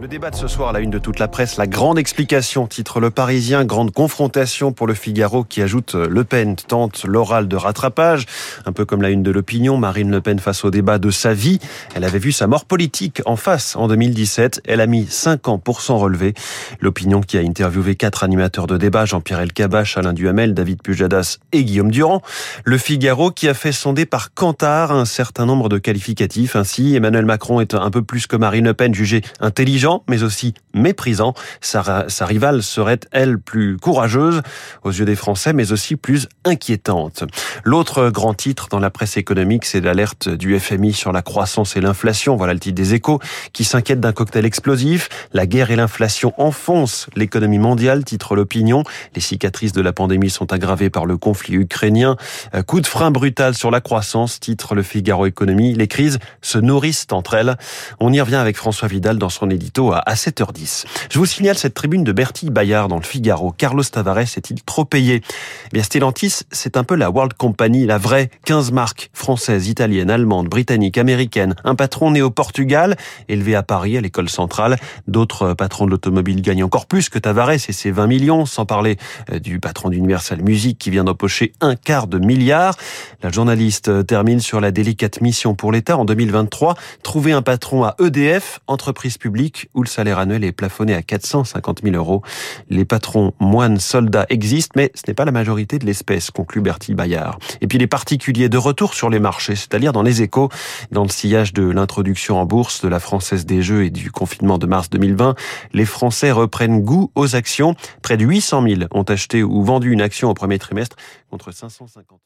Le débat de ce soir la une de toute la presse, la grande explication, titre Le Parisien, grande confrontation pour le Figaro qui ajoute Le Pen tente l'oral de rattrapage. Un peu comme la une de l'opinion, Marine Le Pen face au débat de sa vie. Elle avait vu sa mort politique en face en 2017. Elle a mis 5 ans pour s'en relever. L'opinion qui a interviewé quatre animateurs de débat, Jean-Pierre Elkabach, Alain Duhamel, David Pujadas et Guillaume Durand. Le Figaro qui a fait sonder par Cantar un certain nombre de qualificatifs. Ainsi, Emmanuel Macron est un peu plus que Marine Le Pen jugé intelligent mais aussi méprisant. Sa, rivale serait, elle, plus courageuse aux yeux des Français, mais aussi plus inquiétante. L'autre grand titre dans la presse économique, c'est l'alerte du FMI sur la croissance et l'inflation. Voilà le titre des échos, qui s'inquiète d'un cocktail explosif. La guerre et l'inflation enfoncent l'économie mondiale, titre l'opinion. Les cicatrices de la pandémie sont aggravées par le conflit ukrainien. Coup de frein brutal sur la croissance, titre le Figaro Économie. Les crises se nourrissent entre elles. On y revient avec François Vidal dans son édito à 7h10. Je vous signale cette tribune de Bertie Bayard dans le Figaro. Carlos Tavares est-il trop payé? Eh bien, Stellantis, c'est un peu la World Company, la vraie 15 marques françaises, italiennes, allemandes, britanniques, américaines. Un patron né au Portugal, élevé à Paris à l'école centrale. D'autres patrons de l'automobile gagnent encore plus que Tavares et ses 20 millions, sans parler euh, du patron d'Universal Music qui vient d'empocher un quart de milliard. La journaliste euh, termine sur la délicate mission pour l'État en 2023, trouver un patron à EDF, entreprise publique où le salaire annuel est plafonné à 450 000 euros. Les patrons moines soldats existent, mais ce n'est pas la majorité de l'espèce, conclut Bertie Bayard. Et puis les particuliers de retour sur les marchés, c'est-à-dire dans les échos, dans le sillage de l'introduction en bourse de la Française des Jeux et du confinement de mars 2020, les Français reprennent goût aux actions. Près de 800 000 ont acheté ou vendu une action au premier trimestre contre 550